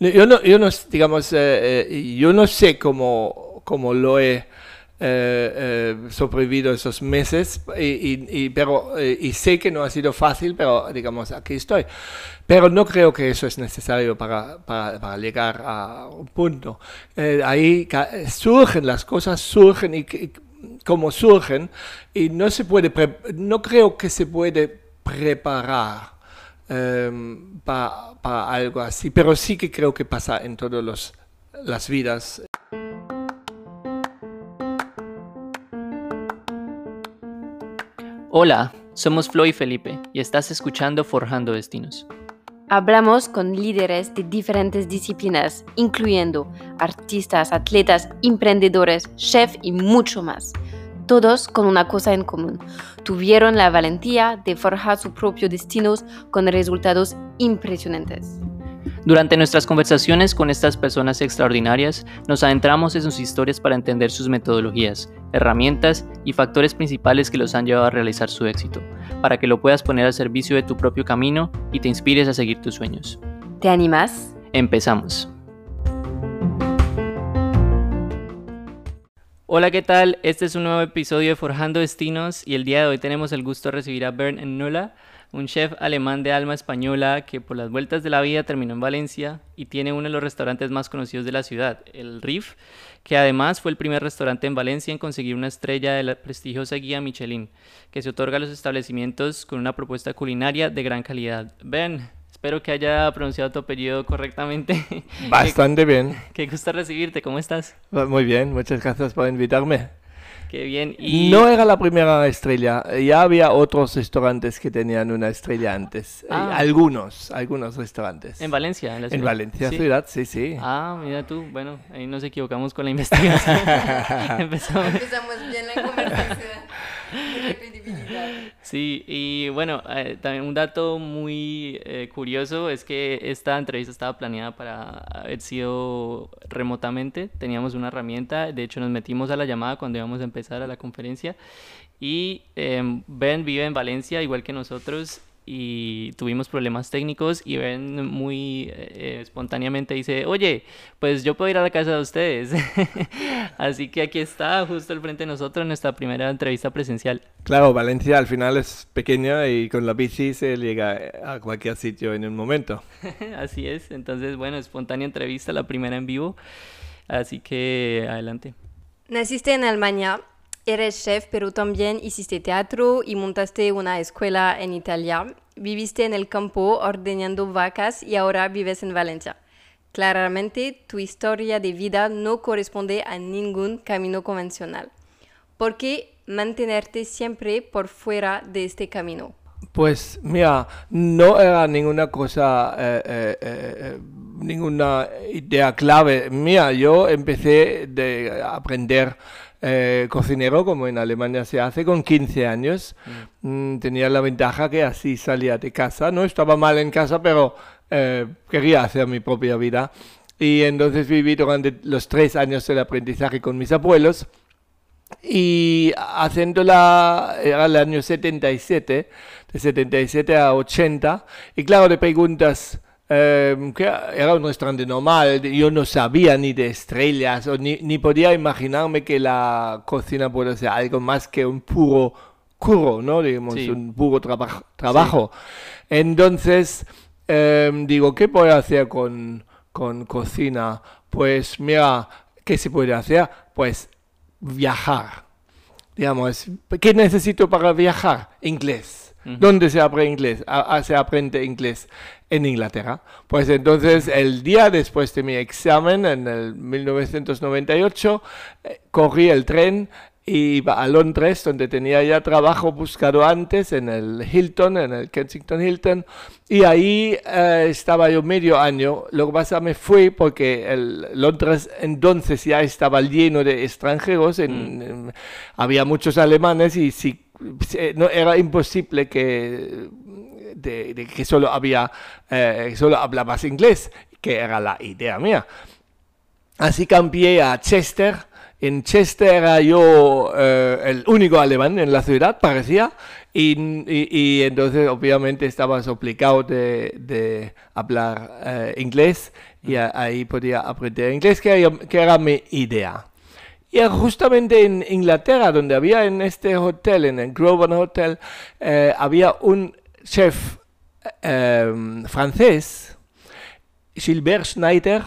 Yo no, yo no digamos, eh, eh, yo no sé cómo, cómo lo he eh, sobrevivido esos meses, y, pero, y sé que no ha sido fácil, pero digamos, aquí estoy. Pero no creo que eso es necesario para, para, para llegar a un punto. ahí surgen las cosas, surgen y, y como surgen, y no se puede, no creo que se puede preparar Em, para algo así, pero sí que creo que pasa en todas las vidas. Hola, somos Flo y Felipe y estás escuchando Forjando Destinos. Hablamos con líderes de diferentes disciplinas, incluyendo artistas, atletas, emprendedores, chefs y mucho más todos con una cosa en común. Tuvieron la valentía de forjar sus propios destinos con resultados impresionantes. Durante nuestras conversaciones con estas personas extraordinarias, nos adentramos en sus historias para entender sus metodologías, herramientas y factores principales que los han llevado a realizar su éxito, para que lo puedas poner al servicio de tu propio camino y te inspires a seguir tus sueños. ¿Te animas? Empezamos. Hola, ¿qué tal? Este es un nuevo episodio de Forjando Destinos y el día de hoy tenemos el gusto de recibir a Bernd Nulla, un chef alemán de alma española que por las vueltas de la vida terminó en Valencia y tiene uno de los restaurantes más conocidos de la ciudad, el Riff, que además fue el primer restaurante en Valencia en conseguir una estrella de la prestigiosa guía Michelin, que se otorga a los establecimientos con una propuesta culinaria de gran calidad. Bernd, Espero que haya pronunciado tu apellido correctamente. Bastante bien. Qué gusto recibirte, ¿cómo estás? Muy bien, muchas gracias por invitarme. Qué bien. Y... No era la primera estrella, ya había otros restaurantes que tenían una estrella antes. Eh, ah. Algunos, algunos restaurantes. ¿En Valencia? En, Valencia, ciudad, sí, sí. Ah, mira tú, bueno, ahí nos equivocamos con la investigación. Empezamos. Empezamos bien la conversación. Sí, y bueno, eh, también un dato muy eh, curioso es que esta entrevista estaba planeada para haber sido remotamente. Teníamos una herramienta, de hecho nos metimos a la llamada cuando íbamos a empezar a la conferencia. Y em, Ben vive en Valencia, igual que nosotros, y tuvimos problemas técnicos y Ben muy eh, espontáneamente dice, oye, pues yo puedo ir a la casa de ustedes. Así que aquí está, justo al frente de nosotros, nuestra primera entrevista presencial. Claro, Valencia al final es pequeña y con la bici se llega a cualquier sitio en un momento. Así es, entonces bueno, espontánea entrevista, la primera en vivo. Así que adelante. Naciste en Alemania Eres chef, pero también hiciste teatro y montaste una escuela en Italia. Viviste en el campo ordeñando vacas y ahora vives en Valencia. Claramente tu historia de vida no corresponde a ningún camino convencional. ¿Por qué mantenerte siempre por fuera de este camino? Pues mira, no era ninguna cosa, eh, eh, eh, ninguna idea clave. Mira, yo empecé de aprender eh, cocinero, como en Alemania se hace, con 15 años. Mm. Mm, tenía la ventaja que así salía de casa. No estaba mal en casa, pero eh, quería hacer mi propia vida. Y entonces viví durante los tres años del aprendizaje con mis abuelos. Y haciéndola, era el año 77, de 77 a 80. Y claro, te preguntas, Em, que era un restaurante normal, yo no sabía ni de estrellas, o ni, ni, podía imaginarme que la cocina puede ser algo más que un puro curro, ¿no? Digamos, un puro trabajo. Entonces, em, digo, ¿qué puedo hacer con, con cocina? Pues mira, ¿qué se puede hacer? Pues viajar. Digamos, ¿qué necesito para viajar? Inglés. ¿Dónde se aprende inglés? se aprende inglés en Inglaterra. Pues entonces, el día después de mi examen, en el 1998, eh, corrí el tren y iba a Londres, donde tenía ya trabajo buscado antes, en el Hilton, en el Kensington Hilton, y ahí eh, estaba yo medio año. Lo que pasa me fui porque el Londres entonces ya estaba lleno de extranjeros, mm. había muchos alemanes y si no era imposible que, de, que solo había, eh, solo hablabas inglés, que era la idea mía. Así cambié a Chester En Chester era yo eh, el único alemán en la ciudad, parecía, y, y, entonces obviamente estaba obligado de, de hablar eh, inglés y ahí podía aprender inglés, que, que era mi idea. Y justamente en Inglaterra, donde había en este hotel, en el Grosvenor Hotel, eh, había un chef eh, francés, Gilbert Schneider,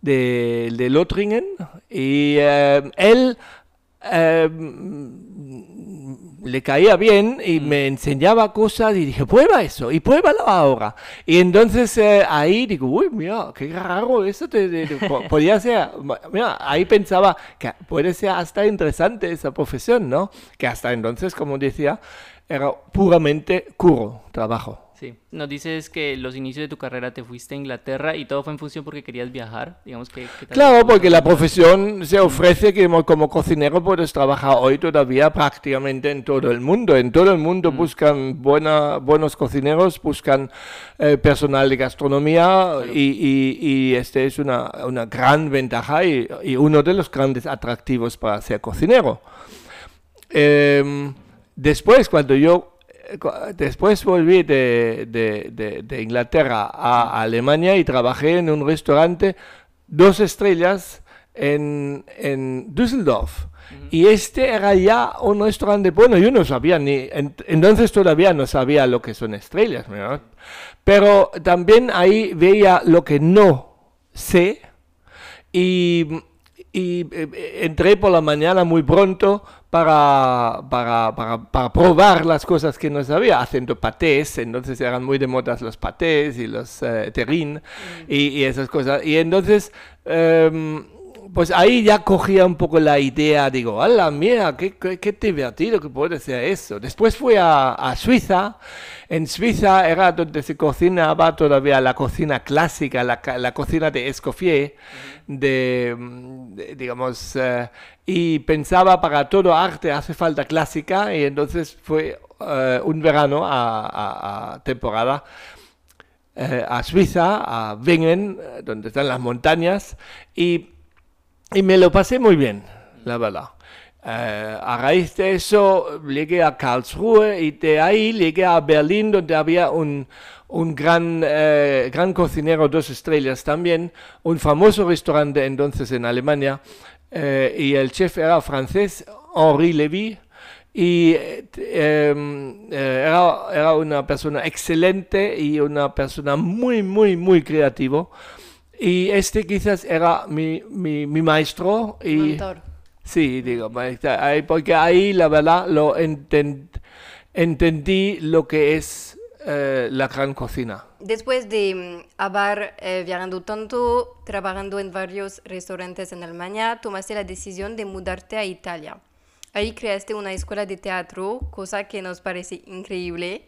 de, de Lothringen, y eh, él le caía bien y mm. me enseñaba cosas y dije, prueba eso y pruébalo ahora. Y entonces eh, ahí digo, uy, mira, qué raro eso. Te, podía ser, mira, ahí pensaba que puede ser hasta interesante esa profesión, ¿no? Que hasta entonces, como decía, era puramente curro, trabajo. Sí, nos dices que los inicios de tu carrera te fuiste a Inglaterra y todo fue en función porque querías viajar, digamos que... claro, porque la profesión se ofrece que como cocinero puedes trabajar hoy todavía prácticamente en todo el mundo. En todo el mundo mm. buscan buena, buenos cocineros, buscan eh, personal de gastronomía y, y, este es una, una gran ventaja y, y, uno de los grandes atractivos para ser cocinero. Em, después, cuando yo después volví de, Inglaterra a Alemania y trabajé en un restaurante dos estrellas en, Düsseldorf. Y este era ya un restaurante, bueno, yo no sabía ni, entonces todavía no sabía lo que son estrellas, pero también ahí veía lo que no sé y, y eh, entré por la mañana muy pronto para, para, para, probar las cosas que no sabía, haciendo patés, entonces eran muy de modas los patés y los eh, mm. y, esas cosas. Y entonces, em, pues ahí ya cogía un poco la idea, digo, ¡hala, mira, qué, qué, divertido que puede ser eso! Después fui a, a Suiza, en Suiza era donde se cocinaba todavía la cocina clásica, la, la cocina de Escoffier, de, digamos, eh, y pensaba para todo arte hace falta clásica y entonces fue eh, un verano a, temporada eh, a Suiza, a Wengen, donde están las montañas y, y me lo pasé muy bien, la verdad. a raíz de eso llegué a Karlsruhe y de ahí llegué a Berlín donde había un, un gran, eh, gran cocinero, dos estrellas también, un famoso restaurante entonces en Alemania, eh, y el chef era francés, Henri Levy, y eh, em, era, era, una persona excelente y una persona muy, muy, muy creativo. Y este quizás era mi, mi, mi maestro. Y, Mentor. Sí, digo, porque ahí la verdad lo entendí lo que es eh, la gran cocina. Después de mm, haber eh, viajado tanto, trabajando en varios restaurantes en Alemania, tomaste la decisión de mudarte a Italia. Ahí creaste una escuela de teatro, cosa que nos parece increíble.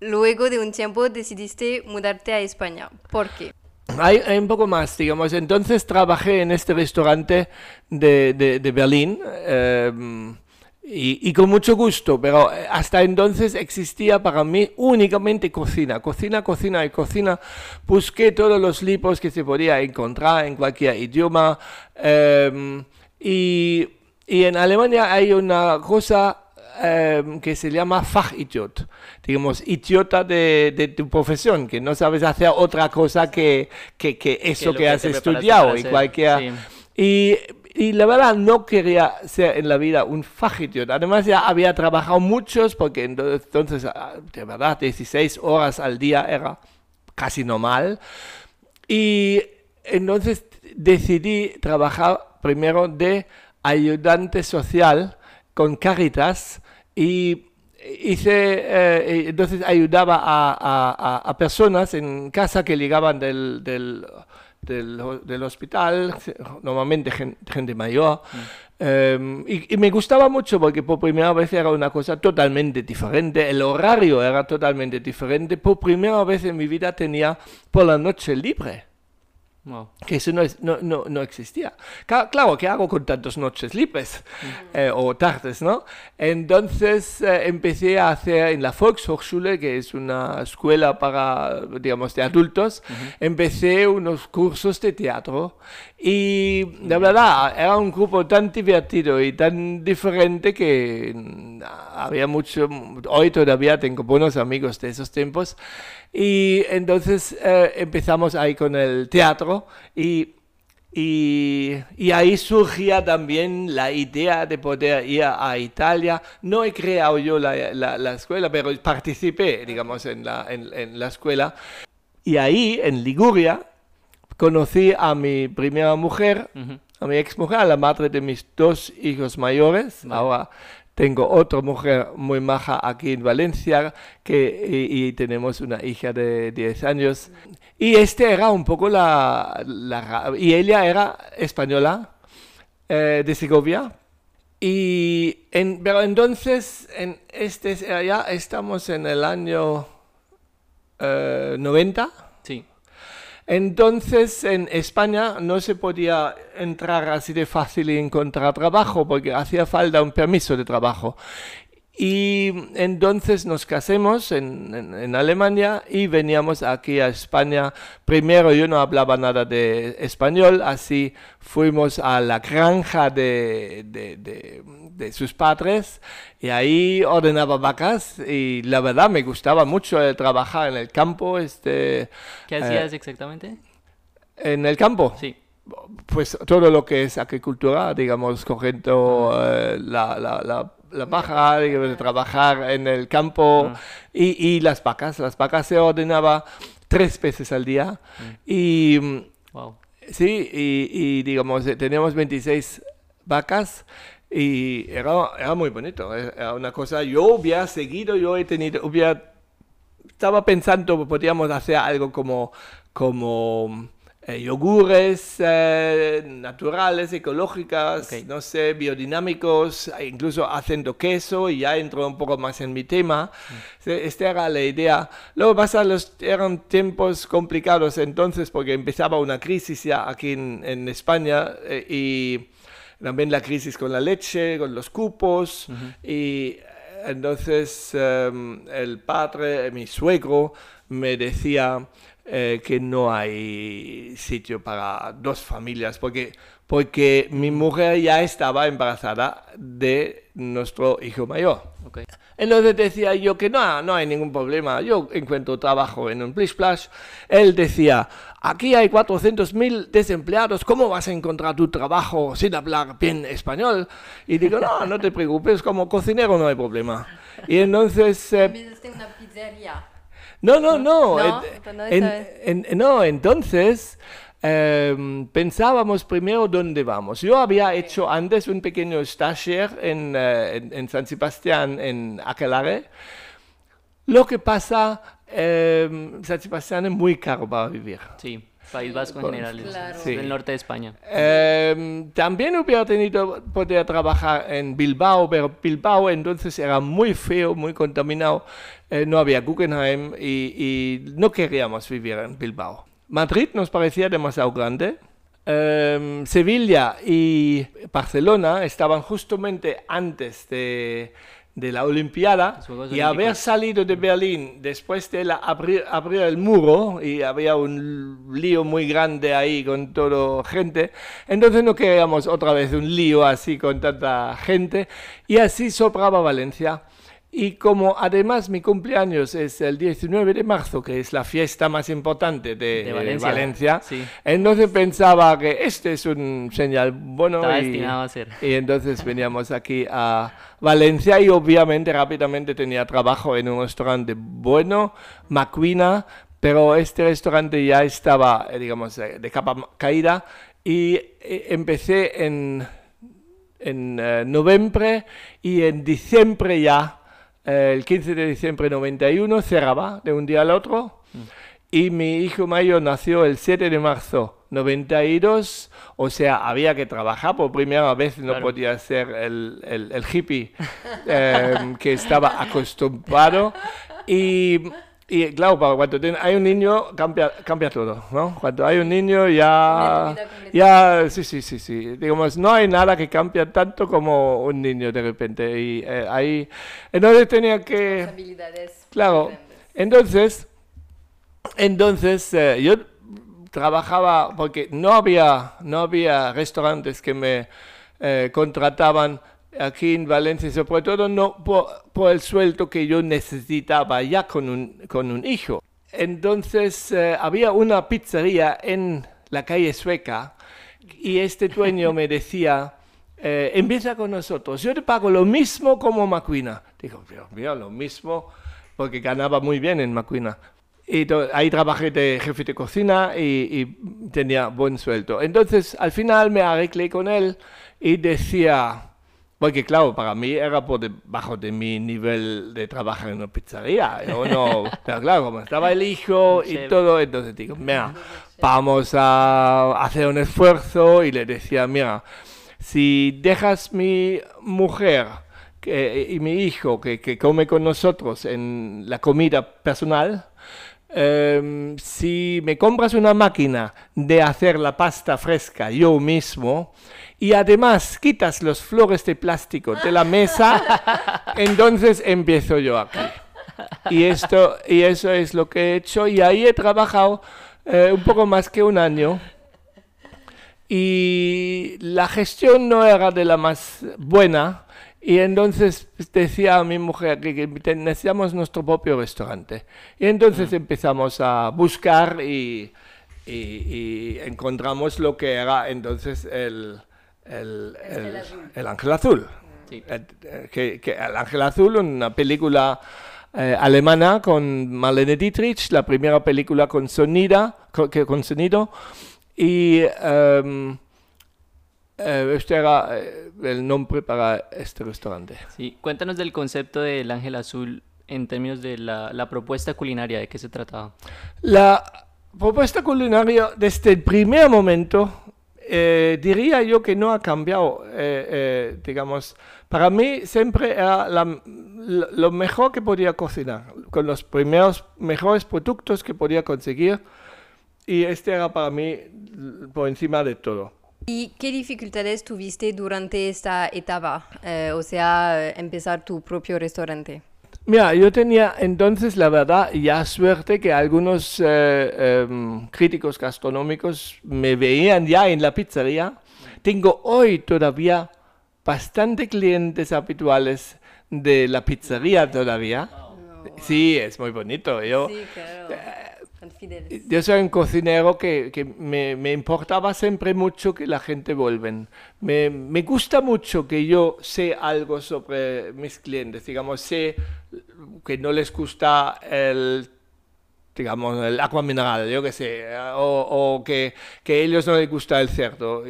Luego de un tiempo decidiste mudarte a España. ¿Por qué? Hay, un poco más, digamos. Entonces trabajé en este restaurante de, de, Berlín. Eh, y, con mucho gusto, pero eh, hasta entonces existía para mí únicamente cocina, cocina, cocina y cocina. Busqué todos los libros que se podía encontrar en cualquier idioma. Em, y, y, en Alemania hay una cosa em, que se llama Fachidiot, digamos, idiota de, de, tu profesión, que no sabes hacer otra cosa que, que, que eso que, has estudiado y cualquier... Y y la verdad no quería ser en la vida un fagitión. Además ya había trabajado muchos porque entonces, ah, de verdad, 16 horas al día era casi normal. Y entonces decidí trabajar primero de ayudante social con Caritas y hice, eh, entonces ayudaba a, a, personas en casa que llegaban del, del del, hospital, normalmente gente, mayor. Mm. Em, y, me gustaba mucho porque por primera vez era una cosa totalmente diferente, el horario era totalmente diferente. Por primera vez en mi vida tenía por la noche libre. Wow. que eso no, es- no, no, no existía. Claro, ¿qué hago con tantas noches libres Eh, o tardes, no? Entonces eh, empecé a hacer en la Volkshochschule, que es una escuela para, digamos, de adultos, empecé unos cursos de teatro. Y la verdad era un grupo tan divertido y tan diferente que mm, había mucho, hoy todavía tengo buenos amigos de esos tiempos. Y entonces eh, empezamos ahí con el teatro y, y, y ahí surgía también la idea de poder ir a, Italia. No he creado yo la, la- la escuela, pero participé, digamos, en la, en- en la escuela. Y ahí, en Liguria, conocí a mi primera mujer, a mi ex mujer, a la madre de mis dos hijos mayores. Ahora tengo otra mujer muy maja aquí en Valencia que, y, tenemos una hija de 10 años. Y este era un poco la... y ella era española, eh, de Segovia. Y en, pero entonces, en este, ya estamos en el año eh, 90. Entonces en España no se podía entrar así de fácil y encontrar trabajo porque hacía falta un permiso de trabajo. Y entonces nos casamos en, en- en Alemania y veníamos aquí a España. Primero yo no hablaba nada de español, así fuimos a la granja de, de- de- de sus padres y ahí ordenaba vacas y la verdad me gustaba mucho el trabajar en el campo. Este, ¿Qué eh, hacías exactamente? en el campo. Sí. Pues todo lo que es agricultura, digamos, cogiendo eh, la, la, la, la paja, de trabajar en el campo Ah. y, y las vacas. Las vacas se ordenaba tres veces al día y mm, Wow. sí, y, y, digamos, eh, teníamos 26 vacas y era, era muy bonito. eh, Era una cosa, yo hubiera seguido, yo he tenido, hubiera estaba pensando, podríamos hacer algo como, como eh, yogures eh, naturales, ecológicas, Ok. no sé, biodinámicos, e incluso haciendo queso, y ya entró un poco más en mi tema. Se- Esta era la idea. Luego pasa, los, eran tiempos complicados entonces, porque empezaba una crisis ya aquí en, en España, eh, y también la crisis con la leche, con los cupos, y entonces em, el padre, mi suegro, me decía eh, que no hay sitio para dos familias, porque, porque mi mujer ya estaba embarazada de nuestro hijo mayor. Ok. Entonces decía yo que no, no hay ningún problema, yo encuentro trabajo en un Plish Splash. Él decía, aquí hay 400.000 desempleados, ¿cómo vas a encontrar tu trabajo sin hablar bien español? Y digo, no, no te preocupes, como cocinero no hay problema. Y entonces... eh, una pizzería. No, no, no. No, en- pues no en- sabes. en- no, entonces em, pensábamos primero dónde vamos. Yo había hecho antes un pequeño stagiaire en, eh, en, en San Sebastián, en Aquelarre. Lo que pasa, em, San Sebastián es muy caro para vivir. Sí. País Vasco en general. es- Claro. Sí. del norte de España. Em, también hubiera tenido poder trabajar en Bilbao, pero Bilbao entonces era muy feo, muy contaminado, eh, no había Guggenheim y, y no queríamos vivir en Bilbao. Madrid nos parecía demasiado grande. Em, Sevilla y Barcelona estaban justamente antes de, de la Olimpiada y haber salido de Berlín después de la abrir, abrir el muro y había un lío muy grande ahí con toda gente, entonces no queríamos otra vez un lío así con tanta gente y así sobraba Valencia. Y como además mi cumpleaños es el 19 de marzo, que es la fiesta más importante de, De Valencia. Valencia, Sí. entonces pensaba que este es un señal bueno Estaba y, destinado a ser. y entonces veníamos aquí a Valencia y obviamente rápidamente tenía trabajo en un restaurante bueno, Macuina, pero este restaurante ya estaba, eh, digamos, eh, de capa caída y eh, empecé en, en eh, noviembre y en diciembre ya, eh, el 15 de diciembre de 91, cerraba de un día al otro. Y mi hijo mayor nació el 7 de marzo 92, o sea, había que trabajar por primera vez, no Claro. podía ser el, el- el hippie eh, que estaba acostumbrado. Y, Y claro, para cuando ten- hay un niño cambia, cambia todo, ¿no? Cuando hay un niño ya, ya, sí, sí, sí, sí. Digamos, no hay nada que cambia tanto como un niño de repente. Y eh, ahí, entonces tenía que, habilidades. claro, entonces, entonces eh, yo trabajaba porque no había, no había restaurantes que me eh, contrataban aquí en Valencia, sobre todo no por, por el sueldo que yo necesitaba ya con un, con un hijo. Entonces eh, había una pizzería en la calle Sueca y este dueño me decía, eh, empieza con nosotros, yo te pago lo mismo como Macuina. Digo, Dios mío, lo mismo, porque ganaba muy bien en Macuina. Y ahí trabajé de jefe de cocina y, y tenía buen sueldo. Entonces, al final me arreglé con él y decía, porque claro, para mí era por debajo de mi nivel de trabajar en una pizzería. Yo no, pero claro, como estaba el hijo y todo, entonces digo, mira, vamos a hacer un esfuerzo y le decía, mira, si dejas mi mujer que- y mi hijo que, que come con nosotros en la comida personal, em, si me compras una máquina de hacer la pasta fresca yo mismo y además quitas los flores de plástico de la mesa, entonces empiezo yo aquí. Y, esto, y eso es lo que he hecho y ahí he trabajado eh, un poco más que un año. Y la gestión no era de la más buena y entonces decía a mi mujer que, necesitamos nuestro propio restaurante. Y entonces empezamos a buscar y, y- y encontramos lo que era entonces el, el, el- el Ángel Azul. Sí. Eh, eh, que, que El Ángel Azul, una película eh, alemana con Marlene Dietrich, la primera película con, sonida, con, que- con sonido. Y em, eh, este era el nombre para este restaurante. Sí, cuéntanos del concepto del Ángel Azul en términos de la, la propuesta culinaria, ¿de qué se trataba? La propuesta culinaria desde el primer momento, eh, diría yo que no ha cambiado, eh, eh, digamos, para mí siempre era la- lo mejor que podía cocinar, con los primeros mejores productos que podía conseguir, y este era para mí por encima de todo. ¿Y qué dificultades tuviste durante esta etapa? Eh, o sea, empezar tu propio restaurante. Mira, yo tenía entonces, la verdad, ya suerte que algunos eh, em, críticos gastronómicos me veían ya en la pizzería. Tengo hoy todavía bastante clientes habituales de la pizzería todavía. Sí, es muy bonito. Yo, Sí, claro. Son yo soy un cocinero que, que me, me importaba siempre mucho que la gente vuelven. Me, me gusta mucho que yo sé algo sobre mis clientes. Digamos, sé que no les gusta el digamos, el agua mineral, yo qué sé, o, o que, que a ellos no les gusta el cerdo.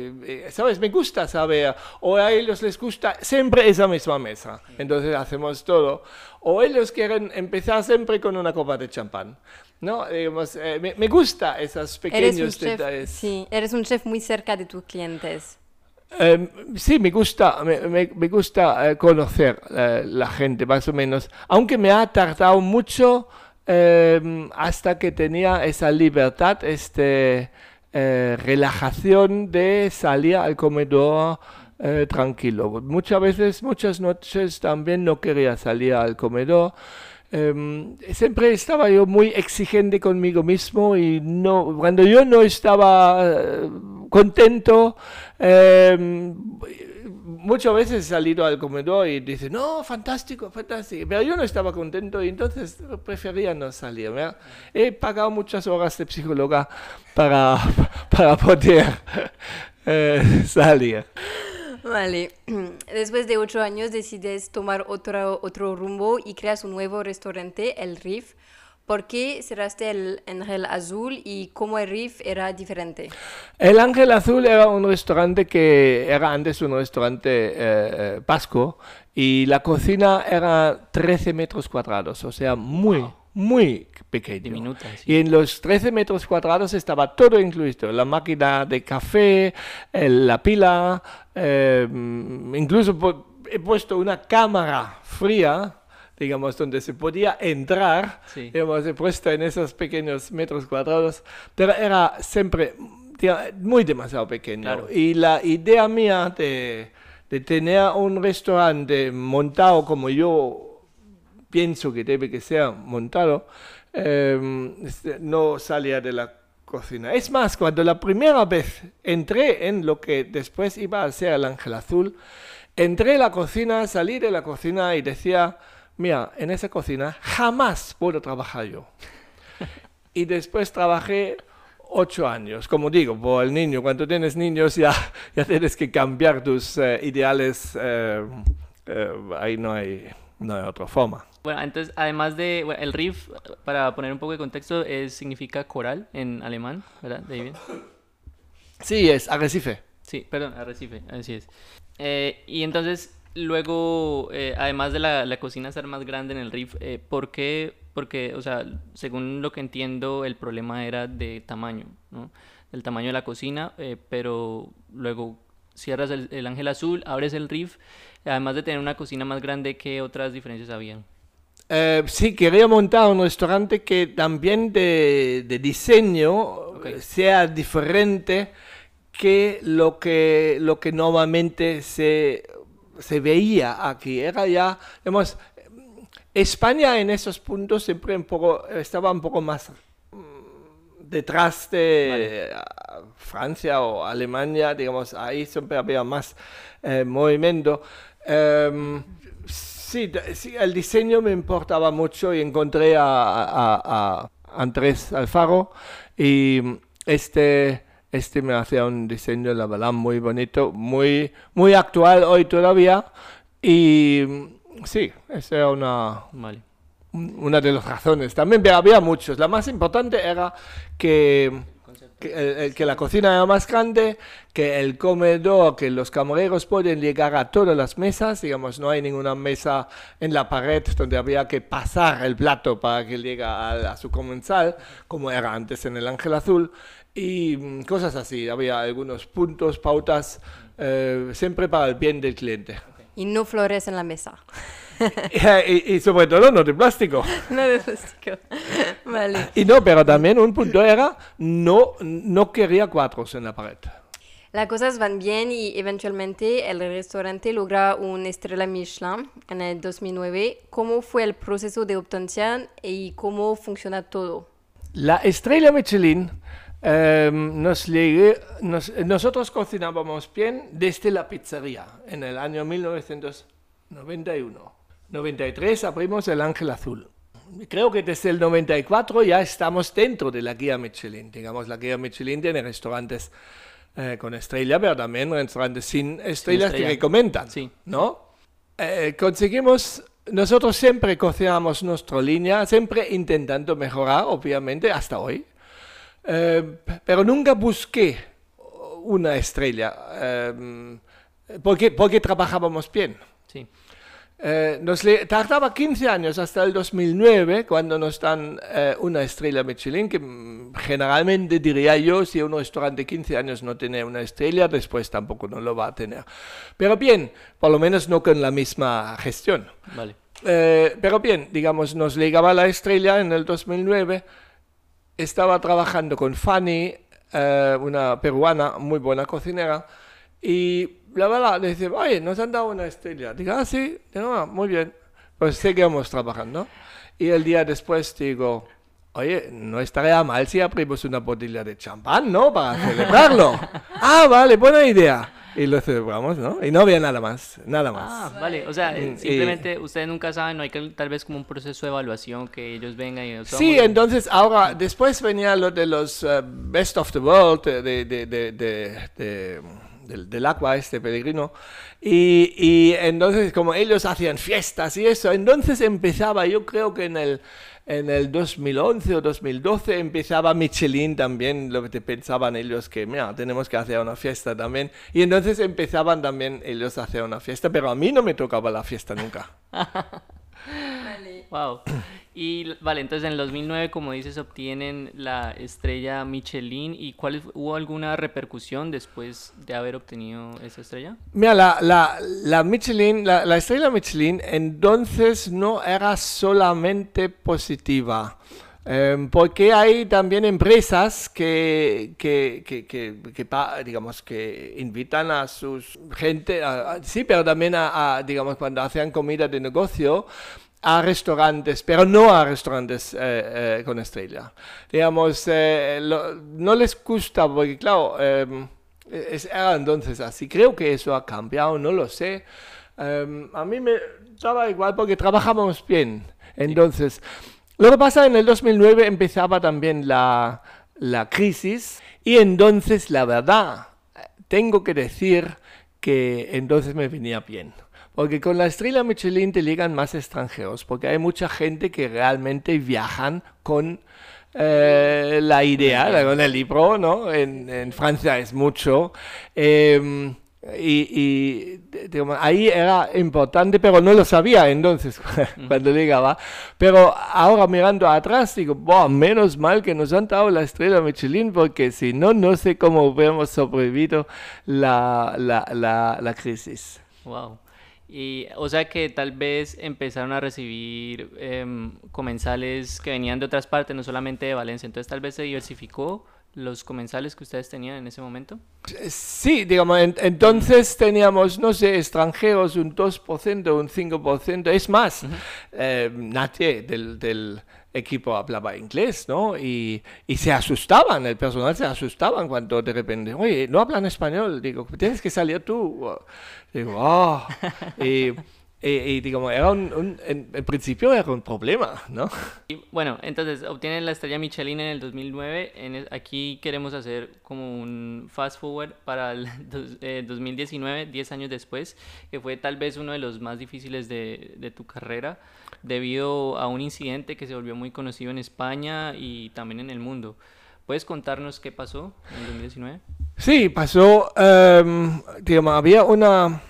¿Sabes? Me gusta saber, o a ellos les gusta siempre esa misma mesa. Entonces hacemos todo. O ellos quieren empezar siempre con una copa de champán. ¿No? Digamos, eh, me, me gusta esos Eres un pequeños chef, detalles. sí, eres un chef muy cerca de tus clientes. Eh, sí, me gusta, me, me- me gusta eh, conocer eh, la gente, más o menos. Aunque me ha tardado mucho eh, hasta que tenía esa libertad, este, relajación de salir al comedor tranquilo. Muchas veces, muchas noches también no quería salir al comedor. Em, siempre estaba yo muy exigente conmigo mismo y no, cuando yo no estaba eh, contento, em, muchas veces he salido al comedor y dice, no, fantástico, fantástico, pero yo no estaba contento y entonces prefería no salir. ¿verdad? He pagado muchas horas de psicóloga para, para poder eh, salir. Vale. Después de ocho años decides tomar otro, otro rumbo y creas un nuevo restaurante, el Riff. ¿Por qué cerraste el Ángel Azul y cómo el Riff era diferente? El Ángel Azul era un restaurante que era antes un restaurante eh, eh, vasco y la cocina era 13 metros cuadrados, o sea, muy, muy pequeño. Diminuta, sí. Y en los 13 metros cuadrados estaba todo incluido, la máquina de café, el- la pila, eh, incluso he puesto una cámara fría, digamos, donde se podía entrar, Sí. digamos, he puesto en esos pequeños metros cuadrados, pero era siempre muy demasiado pequeño. Claro. Y la idea mía de, de tener un restaurante montado como yo pienso que debe que ser montado, eh, este, no salía de la cocina. Es más, cuando la primera vez entré en lo que después iba a ser el Ángel Azul, entré a la cocina, salí de la cocina y decía, mira, en esa cocina jamás puedo trabajar yo. y después trabajé ocho años. Como digo, por el niño, cuando tienes niños ya, ya tienes que cambiar tus eh, ideales, eh, eh, ahí no hay, no hay otra forma. Bueno, entonces, además de bueno, el riff, para poner un poco de contexto, es, significa coral en alemán, ¿verdad, David? Sí, es Arrecife. Sí, perdón, arrecife, así es. Eh, y entonces, luego, eh, además de la, la cocina ser más grande en el riff, eh, ¿por qué? Porque, o sea, según lo que entiendo, el problema era de tamaño, ¿no? El tamaño de la cocina, eh, pero luego cierras el, el ángel azul, abres el riff, además de tener una cocina más grande, ¿qué otras diferencias habían? Eh, sí, quería montar un restaurante que también de, de diseño Ok. eh, sea diferente que lo que, lo que normalmente se, se veía aquí. Era ya, digamos, España en esos puntos siempre un poco, estaba un poco más mm, detrás de Vale. Francia o Alemania, digamos, ahí siempre había más eh, movimiento. Em, sí, sí, el diseño me importaba mucho y encontré a, a- a Andrés Alfaro y este, este me hacía un diseño, la verdad, muy bonito, muy, muy actual hoy todavía y sí, esa era una, Vale. un- una de las razones. También había muchos. La más importante era que, que, la cocina era más grande, que el comedor, que los camareros pueden llegar a todas las mesas. Digamos, no hay ninguna mesa en la pared donde había que pasar el plato para que llegue a, a su comensal, como era antes en el Ángel Azul. Y mm, cosas así. Había algunos puntos, pautas, eh, siempre para el bien del cliente. Y no flores en la mesa. y, y sobre todo no de plástico. no de plástico. Vale. Y no, pero también un punto era, no, no quería cuadros en la pared. Las cosas van bien y eventualmente el restaurante logra una estrella Michelin en el 2009. ¿Cómo fue el proceso de obtención y cómo funciona todo? La estrella Michelin, eh, nos llegué- nos- nosotros cocinábamos bien desde la pizzería en el año 1991. 93 abrimos el Ángel Azul. Creo que desde el 94 ya estamos dentro de la guía Michelin. Digamos, la guía Michelin tiene restaurantes eh, con estrella, pero también restaurantes sin estrellas estrella. que recomiendan. Sí. ¿no? Eh, conseguimos, nosotros siempre cocinamos nuestra línea, siempre intentando mejorar, obviamente, hasta hoy. Eh, pero nunca busqué una estrella, eh, porque, porque trabajábamos bien. Sí. Eh, nos le- tardaba 15 años hasta el 2009 cuando nos dan eh, una estrella Michelin, que mm, generalmente diría yo, si un restaurante 15 años no tiene una estrella, después tampoco no lo va a tener. Pero bien, por lo menos no con la misma gestión. Vale. Eh, pero bien, digamos, nos llegaba la estrella en el 2009. Estaba trabajando con Fanny, eh, una peruana muy buena cocinera, y la verdad le dice, oye, nos han dado una estrella. Digo, ah, sí, Digo, "Ah, muy bien. Pues seguimos trabajando. Y el día después digo, oye, no estaría mal si abrimos una botella de champán, ¿no? Para celebrarlo. ah, vale, buena idea. Y lo celebramos, ¿no? Y no había nada más, nada más. Ah, vale. O sea, eh, Mm, y- simplemente ustedes nunca saben, no hay que tal vez como un proceso de evaluación que ellos vengan y Sí, entonces ahora, después venía lo de los eh, Best of the World de, de, de- de- de- del, del agua este peregrino y, y entonces como ellos hacían fiestas y eso, entonces empezaba, yo creo que en el, en el 2011 o 2012 empezaba Michelin también, lo que pensaban ellos que, mira, tenemos que hacer una fiesta también y entonces empezaban también ellos a hacer una fiesta, pero a mí no me tocaba la fiesta nunca. Wow. Y vale, entonces en el 2009, como dices, obtienen la estrella Michelin. ¿Y cuál hubo alguna repercusión después de haber obtenido esa estrella? Mira, la, la, la Michelin, la, la, estrella Michelin entonces no era solamente positiva. Eh, porque hay también empresas que, que, que, que, digamos, que invitan a sus gente, sí, pero también a, a, digamos, cuando hacen comida de negocio, a restaurantes, pero no a restaurantes eh, eh, con estrella. Digamos, eh, no les gusta porque, claro, em, es, era entonces así. Creo que eso ha cambiado, no lo sé. Em, a mí me daba igual porque trabajamos bien. Entonces, lo que pasa en el 2009 empezaba también la, la crisis y entonces, la verdad, tengo que decir que entonces me venía bien. Porque con la estrella Michelin te llegan más extranjeros, porque hay mucha gente que realmente viajan con eh, la idea, con el libro, ¿no? En, en Francia es mucho. Eh, y, y digamos, ahí era importante, pero no lo sabía entonces cuando llegaba. Pero ahora mirando atrás digo, wow, menos mal que nos han dado la estrella Michelin, porque si no, no sé cómo hubiéramos sobrevivido la, la, la, la crisis. Wow. Y, o sea que tal vez empezaron a recibir eh, comensales que venían de otras partes, no solamente de Valencia. Entonces tal vez se diversificó los comensales que ustedes tenían en ese momento. Sí, digamos, en, entonces teníamos, no sé, extranjeros un 2%, un 5%. Es más, uh -huh. eh, nadie del, del equipo hablaba inglés, ¿no? Y, y, se asustaban, el personal se asustaban cuando de repente, oye, no hablan español, digo, tienes que salir tú. Digo, oh. y, y, y, digamos, era un, un, en, en, principio era un problema, ¿no? Y bueno, entonces obtienen la estrella Michelin en el 2009. En el, aquí queremos hacer como un fast forward para el dos, eh, 2019, 10 años después, que fue tal vez uno de los más difíciles de, de tu carrera, debido a un incidente que se volvió muy conocido en España y también en el mundo. ¿Puedes contarnos qué pasó en el 2019? Sí, pasó, um, digamos, había una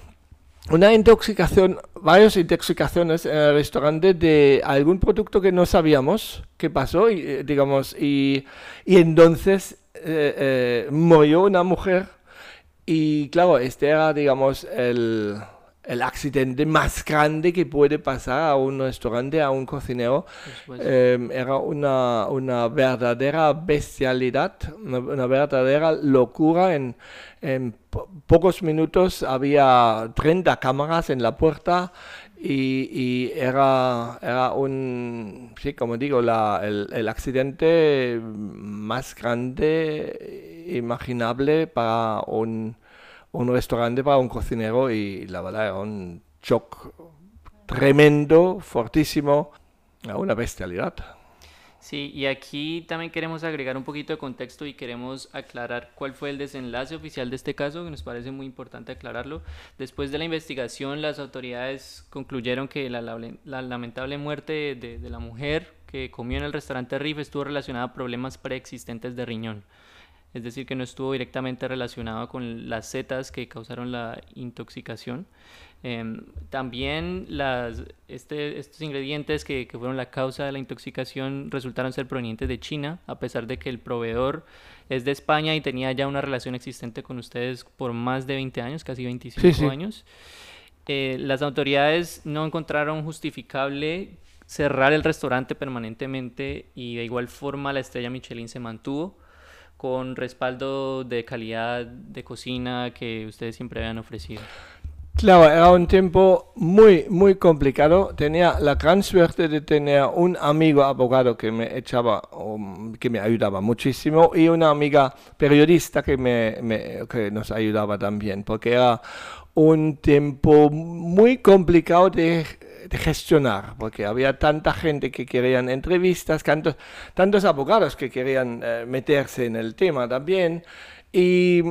una intoxicación, varias intoxicaciones en el restaurante de algún producto que no sabíamos qué pasó, y, eh, digamos, y, y entonces eh, eh, murió una mujer y claro, este era, digamos, el, el accidente más grande que puede pasar a un restaurante, a un cocinero. Eh, era una, una, verdadera bestialidad, una, una verdadera locura. En, en po pocos minutos había 30 cámaras en la puerta y, y era, era, un, sí, como digo, la, el, el accidente más grande imaginable para un un restaurante para un cocinero y la verdad era un shock tremendo, fortísimo, una bestialidad. Sí, y aquí también queremos agregar un poquito de contexto y queremos aclarar cuál fue el desenlace oficial de este caso, que nos parece muy importante aclararlo. Después de la investigación, las autoridades concluyeron que la, la, la lamentable muerte de, de, la mujer que comió en el restaurante Riff estuvo relacionada a problemas preexistentes de riñón es decir, que no estuvo directamente relacionado con las setas que causaron la intoxicación. Eh, también las, este, estos ingredientes que, que, fueron la causa de la intoxicación resultaron ser provenientes de China, a pesar de que el proveedor es de España y tenía ya una relación existente con ustedes por más de 20 años, casi 25 sí, sí. años. Eh, las autoridades no encontraron justificable cerrar el restaurante permanentemente y de igual forma la estrella Michelin se mantuvo con respaldo de calidad de cocina que ustedes siempre habían ofrecido? Claro, era un tiempo muy, muy complicado. Tenía la gran suerte de tener un amigo abogado que me echaba, que me ayudaba muchísimo, y una amiga periodista que, me, me, que nos ayudaba también, porque era un tiempo muy complicado de de gestionar, porque había tanta gente que querían entrevistas, tantos, tantos abogados que querían eh, meterse en el tema también, y,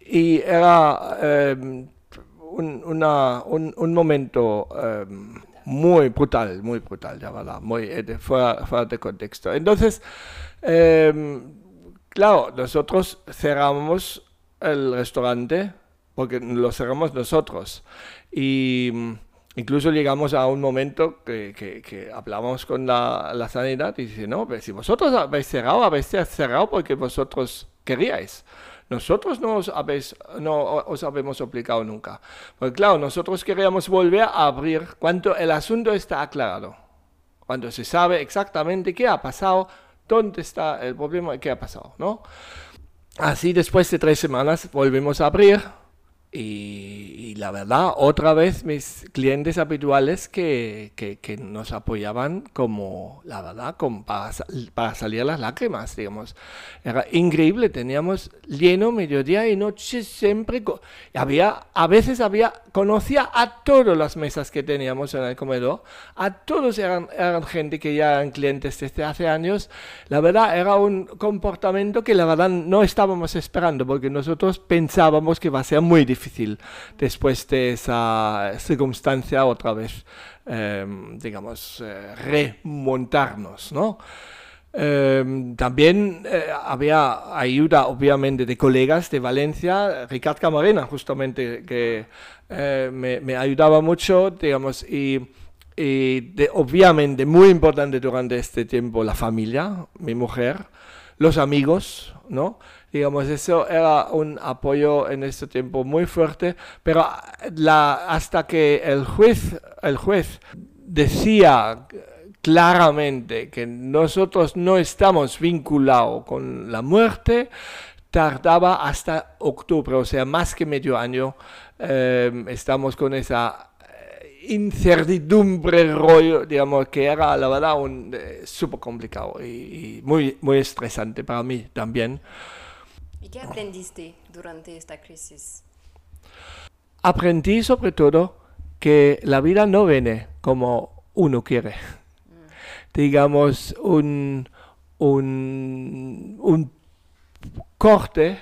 y era eh, un, una, un, un, momento eh, muy brutal, muy brutal, ya verdad, muy eh, fuera, fuera, de contexto. Entonces, claro, nosotros cerramos el restaurante, porque lo cerramos nosotros, y Incluso llegamos a un momento que, que, que hablamos con la, la, sanidad y dice, no, pues si vosotros habéis cerrado, habéis cerrado porque vosotros queríais. Nosotros no os, habéis, no os habemos aplicado nunca. Porque claro, nosotros queríamos volver a abrir cuando el asunto está aclarado. Cuando se sabe exactamente qué ha pasado, dónde está el problema y qué ha pasado, ¿no? Así después de tres semanas volvemos a abrir y, la verdad, otra vez mis clientes habituales que, que, nos apoyaban como, la verdad, como para, para, salir las lágrimas, digamos. Era increíble, teníamos lleno mediodía y noche siempre. Había, a veces había, conocía a todas las mesas que teníamos en el comedor, a todos eran, eran gente que ya eran clientes desde hace años. La verdad, era un comportamiento que la verdad no estábamos esperando, porque nosotros pensábamos que va a ser muy difícil difícil después de esa circunstancia otra vez, em, digamos, eh, remontarnos, ¿no? Em, también eh, había ayuda, obviamente, de colegas de Valencia, Ricard Camarena, justamente, que eh, me, me, ayudaba mucho, digamos, y, y de, obviamente muy importante durante este tiempo la familia, mi mujer, los amigos, ¿no? Digamos, eso era un apoyo en este tiempo muy fuerte, pero la, hasta que el juez, el juez decía claramente que nosotros no estamos vinculados con la muerte, tardaba hasta octubre, o sea, más que medio año. Eh, estamos con esa eh, incertidumbre rollo, digamos, que era la verdad eh, súper complicado y, y, muy, muy estresante para mí también. ¿Y qué aprendiste durante esta crisis? Aprendí sobre todo que la vida no viene como uno quiere. Mm. Digamos, un, un, un corte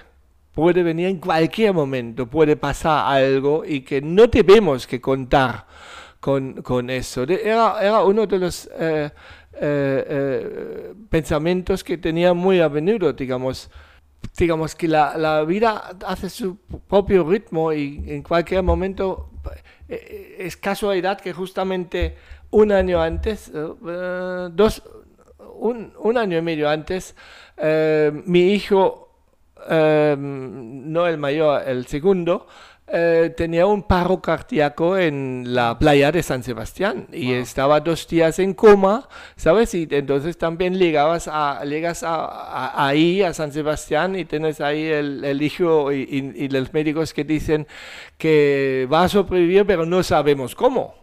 puede venir en cualquier momento, puede pasar algo y que no tenemos que contar con, con eso. Era, era, uno de los eh, eh, eh, pensamientos que tenía muy a menudo, digamos, digamos que la, la, vida hace su propio ritmo y en cualquier momento eh, es casualidad que justamente un año antes, uh, dos, un, un, año y medio antes, mi hijo, no el mayor, el segundo, eh, tenía un paro cardíaco en la playa de San Sebastián y estaba dos días en coma, ¿sabes? Y entonces también llegabas a, llegas a, ahí, a San Sebastián, y tienes ahí el, el hijo y, y, los médicos que dicen que va a sobrevivir, pero no sabemos cómo.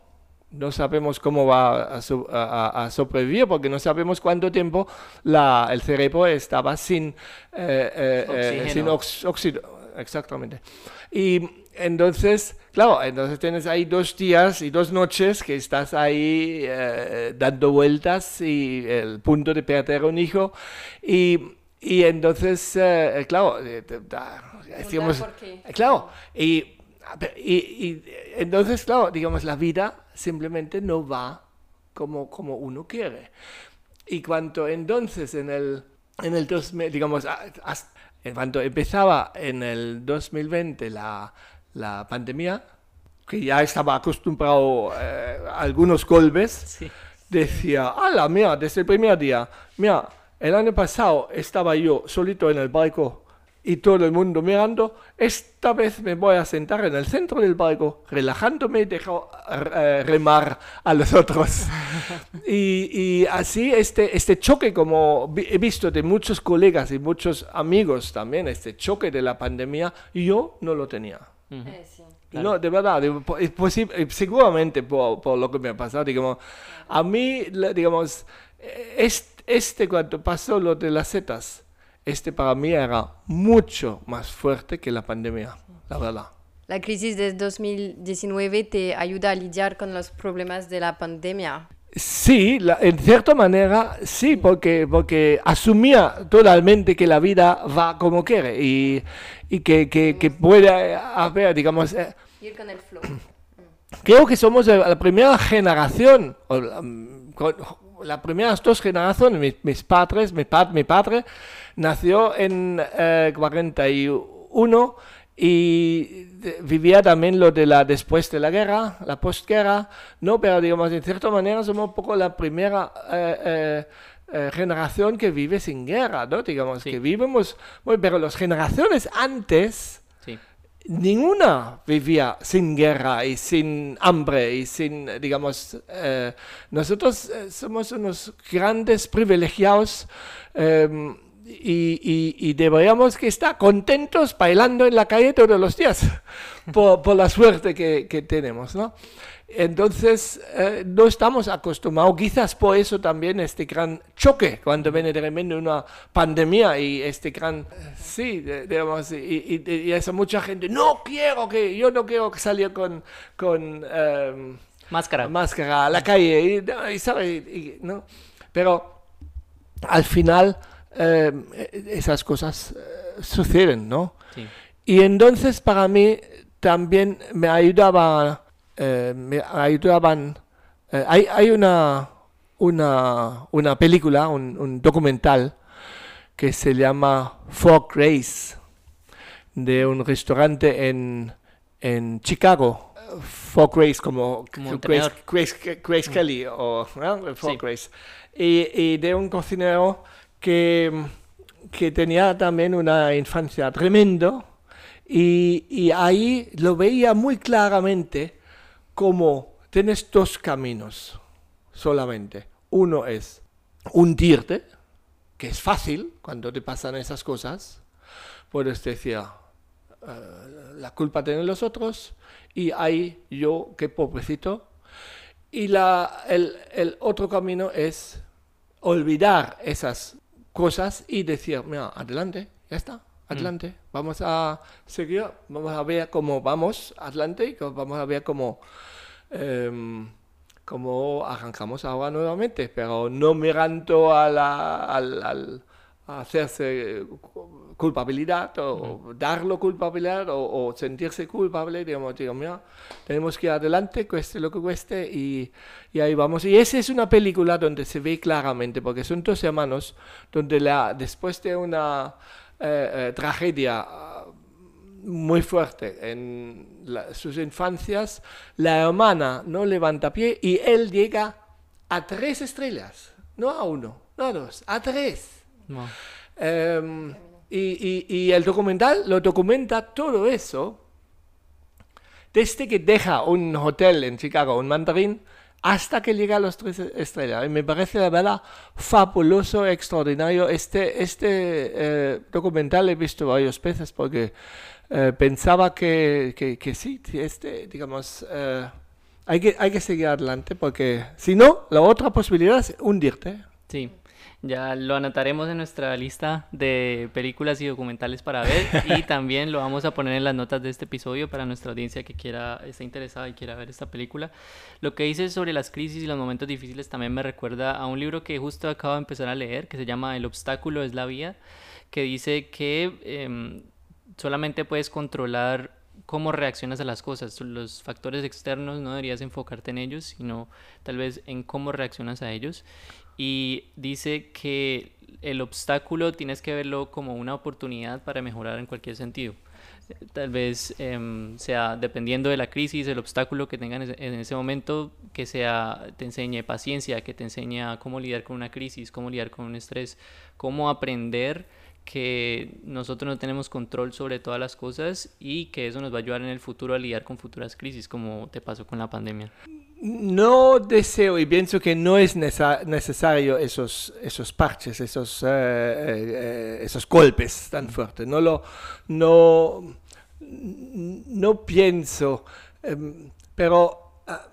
No sabemos cómo va a, a sobrevivir porque no sabemos cuánto tiempo la, el cerebro estaba sin, eh, eh, sin óxido. Exactamente. Y entonces, claro, entonces tienes ahí dos días y dos noches que estás ahí eh, dando vueltas y el punto de perder un hijo. Y, y entonces, eh, claro, eh, decíamos, claro, y, y, y, entonces, claro, digamos, la vida simplemente no va como, como uno quiere. Y cuando entonces en el, en el digamos, cuando empezaba en el 2020 la la pandemia, que ya estaba acostumbrado eh, a algunos golpes, decía, ala, mira, desde el primer día, mira, el año pasado estaba yo solito en el barco y todo el mundo mirando, esta vez me voy a sentar en el centro del barco, relajándome y dejo eh, remar a los otros. y, y, así este, este choque, como he visto de muchos colegas y muchos amigos también, este choque de la pandemia, yo no lo tenía. Eh, no, de verdad, es posible, eh, seguramente por, por, lo que me ha pasado, digamos, a mí, digamos, este, este cuando pasó lo de las setas, este para mí era mucho más fuerte que la pandemia, la verdad. La crisis de 2019 te ayuda a lidiar con los problemas de la pandemia. Sí, en cierta manera sí, porque, porque asumía totalmente que la vida va como quiere y, y que, que, que, puede haber, digamos... Eh, Ir con el flow. Creo que somos la primera generación, o la, las primeras dos generaciones, mis, mis padres, mi, mi padre nació en eh, 41 y vivía también lo de la después de la guerra, la postguerra, no, pero digamos, en cierta manera somos un poco la primera eh, eh, eh, generación que vive sin guerra, ¿no? Digamos, que vivimos, bueno, pero las generaciones antes, ninguna vivía sin guerra y sin hambre y sin, digamos, nosotros somos unos grandes privilegiados. Em, y, deberíamos que estar contentos bailando en la calle todos los días por, la suerte que, tenemos, ¿no? Entonces, eh, no estamos acostumbrados, quizás por eso también este gran choque cuando viene de repente una pandemia y este gran, sí, digamos, y, y, esa mucha gente, no quiero que, yo no quiero salir con, con em, máscara. máscara a la calle, y, ¿sabe? ¿no? Pero al final Em, esas cosas eh, suceden, ¿no? Y entonces para mí también me ayudaba, eh, me ayudaban, eh, hay, hay una, una, una película, un, documental que se llama For Grace, de un restaurante en, en Chicago. For Grace, como, Grace, Grace, mm. Kelly o For Grace. Y, y de un cocinero que, que tenía también una infancia tremendo y, y, ahí lo veía muy claramente como tienes dos caminos solamente. Uno es hundirte, que es fácil cuando te pasan esas cosas. Puedes decir, uh, la culpa tienen los otros y ahí yo, qué pobrecito. Y la, el, el otro camino es olvidar esas cosas y decir, mira, adelante, ya está, adelante, mm. vamos a seguir, vamos a ver cómo vamos adelante y vamos a ver cómo, em, cómo arrancamos ahora nuevamente, pero no mirando a la, al, hacerse culpabilidad o darlo culpabilidad o, sentirse culpable, digamos, digamos, mira, tenemos que ir adelante, cueste lo que cueste y, y, ahí vamos. Y esa es una película donde se ve claramente, porque son dos hermanos, donde la, después de una eh, eh, tragedia muy fuerte en sus infancias, la hermana no levanta pie y él llega a tres estrellas, no a uno, no a dos, a tres. Em, y, el documental lo documenta todo eso desde que deja un hotel en Chicago, un mandarín, hasta que llega a los tres estrellas. Y me parece la verdad fabuloso, extraordinario. Este, este eh, documental he visto varias veces porque eh, pensaba que, que, sí, este, digamos, eh, hay, que, hay que seguir adelante porque si no, la otra posibilidad es hundirte. Sí. Ya lo anotaremos en nuestra lista de películas y documentales para ver y también lo vamos a poner en las notas de este episodio para nuestra audiencia que quiera esté interesada y quiera ver esta película. Lo que dices sobre las crisis y los momentos difíciles también me recuerda a un libro que justo acabo de empezar a leer que se llama El obstáculo es la vía, que dice que em, solamente puedes controlar cómo reaccionas a las cosas. Los factores externos no deberías enfocarte en ellos, sino tal vez en cómo reaccionas a ellos y dice que el obstáculo tienes que verlo como una oportunidad para mejorar en cualquier sentido. Tal vez em, sea dependiendo de la crisis, el obstáculo que tengan en ese momento, que sea te enseñe paciencia, que te enseñe cómo lidiar con una crisis, cómo lidiar con un estrés, cómo aprender que nosotros no tenemos control sobre todas las cosas y que eso nos va a ayudar en el futuro a lidiar con futuras crisis, como te pasó con la pandemia no deseo y pienso que no es necesario esos, esos parches, esos, eh, eh, esos golpes tan fuertes. No, lo, no, no pienso, em, pero ah,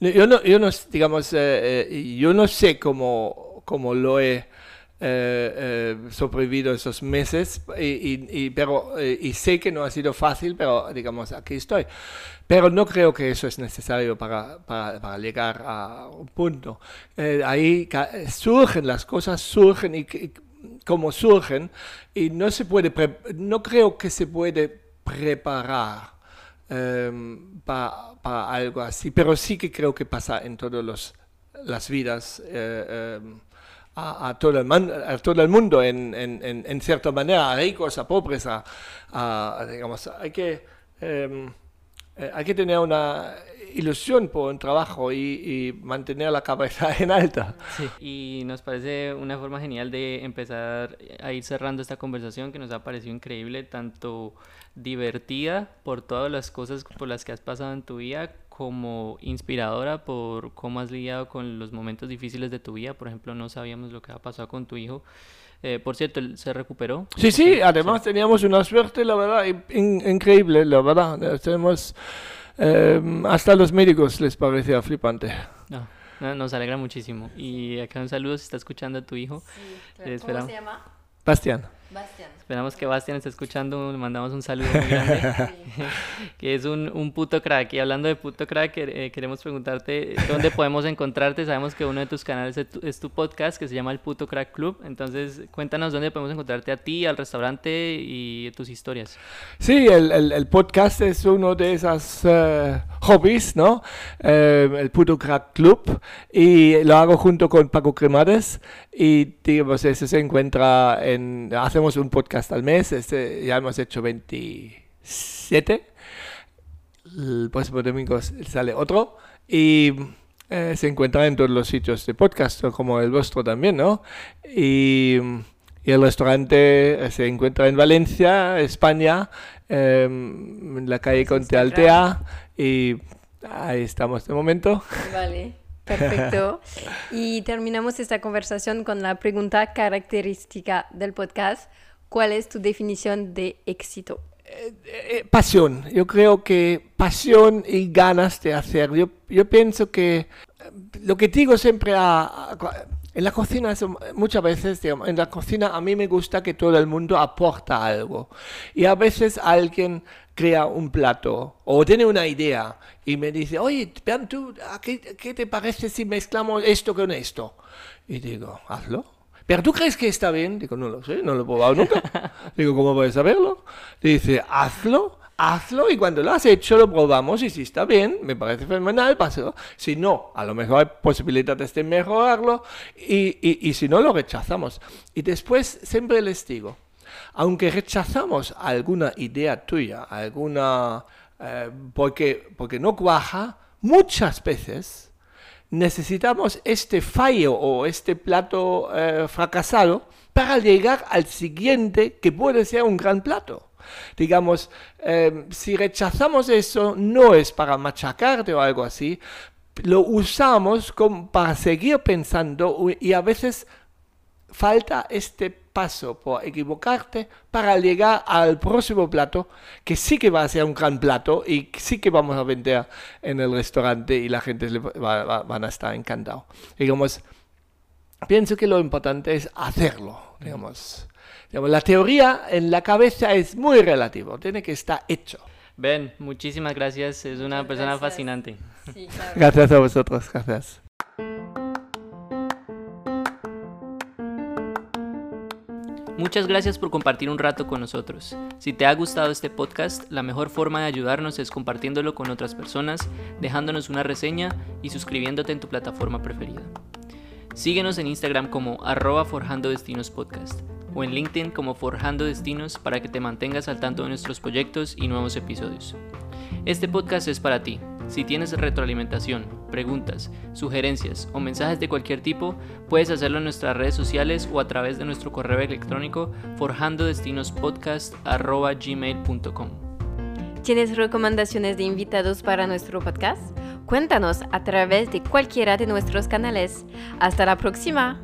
yo, no, yo, no, digamos, eh, yo no sé cómo, cómo lo he eh, eh, sobrevivido esos meses, y, pero, eh, y sé que no ha sido fácil, pero digamos, aquí estoy. Pero no creo que eso es necesario para, para, llegar a un punto. Eh, ahí surgen las cosas, surgen y, como surgen, y no se puede, no creo que se puede preparar em, para algo así, pero sí que creo que pasa en todas las vidas. Em, a, todo, el a todo el mundo en, cierta manera, a ricos, a pobres, a, digamos, hay que, em, eh, hay que tener una ilusión por un trabajo y, mantener la cabeza en alta. Sí. Y nos parece una forma genial de empezar a ir cerrando esta conversación que nos ha parecido increíble, tanto divertida por todas las cosas por las que has pasado en tu vida, como inspiradora por cómo has lidiado con los momentos difíciles de tu vida. Por ejemplo, no sabíamos lo que ha pasado con tu hijo. Eh, por cierto, ¿él se recuperó? Sí, sí, además teníamos una suerte, la verdad, increíble, la verdad. Tenemos, em, hasta los médicos les parecía flipante. No, nos alegra muchísimo. Y acá un saludo si está escuchando a tu hijo. ¿Cómo se llama? Bastián. Esperamos que Bastian esté escuchando, le mandamos un saludo muy grande, que es un, un, puto crack. Y hablando de puto crack, eh, queremos preguntarte dónde podemos encontrarte. Sabemos que uno de tus canales es tu, podcast que se llama el Puto Crack Club. Entonces, cuéntanos dónde podemos encontrarte a ti, al restaurante y tus historias. Sí, el, el, podcast es uno de esos eh, hobbies, ¿no? Eh, el Puto Crack Club. Y lo hago junto con Paco Cremades. Y digamos, ese se encuentra en... Hacemos un podcast al mes, este, ya hemos hecho 27. El próximo domingo sale otro. Y eh, se encuentra en todos los sitios de podcast, como el vuestro también, ¿no? Y, el restaurante se encuentra en Valencia, España, em, en la calle Conte Altea. Y ahí estamos de momento. Vale. Perfecto. Y terminamos esta conversación con la pregunta característica del podcast. ¿Cuál es tu definición de éxito? Eh, eh, pasión. Yo creo que pasión y ganas de hacer. Yo, yo pienso que eh, lo que digo siempre a, en la cocina, muchas veces, en la cocina a mí me gusta que todo el mundo aporta algo. Y a veces alguien crea un plato o tiene una idea y me dice, oye, ¿tú, ¿qué, ¿qué te parece si mezclamos esto con esto? Y digo, hazlo. ¿Pero tú crees que está bien? Digo, no lo sé, no lo he probado nunca. Digo, ¿cómo puedes saberlo? Dice, hazlo, hazlo y cuando lo has hecho lo probamos y si está bien, me parece fenomenal, paso. Si no, a lo mejor hay posibilidades de mejorarlo y, y, y si no, lo rechazamos. Y después siempre les digo, aunque rechazamos alguna idea tuya, alguna... Eh, porque, porque no cuaja, muchas veces necesitamos este fallo o este plato eh, fracasado para llegar al siguiente que puede ser un gran plato. Digamos, eh, si rechazamos eso, no es para machacarte o algo así, lo usamos como para seguir pensando y a veces falta este paso por equivocarte para llegar al próximo plato, que sí que va a ser un gran plato y sí que vamos a vender en el restaurante y la gente va, van a estar encantados. Digamos, pienso que lo importante es hacerlo, digamos. Digamos. La teoría en la cabeza es muy relativo, tiene que estar hecho. Ben, muchísimas gracias, es una persona fascinante. Gracias a vosotros, gracias. Muchas gracias por compartir un rato con nosotros. Si te ha gustado este podcast, la mejor forma de ayudarnos es compartiéndolo con otras personas, dejándonos una reseña y suscribiéndote en tu plataforma preferida. Síguenos en Instagram como arroba Forjando Destinos Podcast o en LinkedIn como Forjando Destinos para que te mantengas al tanto de nuestros proyectos y nuevos episodios. Este podcast es para ti. Si tienes retroalimentación, preguntas, sugerencias o mensajes de cualquier tipo, puedes hacerlo en nuestras redes sociales o a través de nuestro correo electrónico forjandodestinospodcast.gmail.com ¿Tienes recomendaciones de invitados para nuestro podcast? Cuéntanos a través de cualquiera de nuestros canales. Hasta la próxima.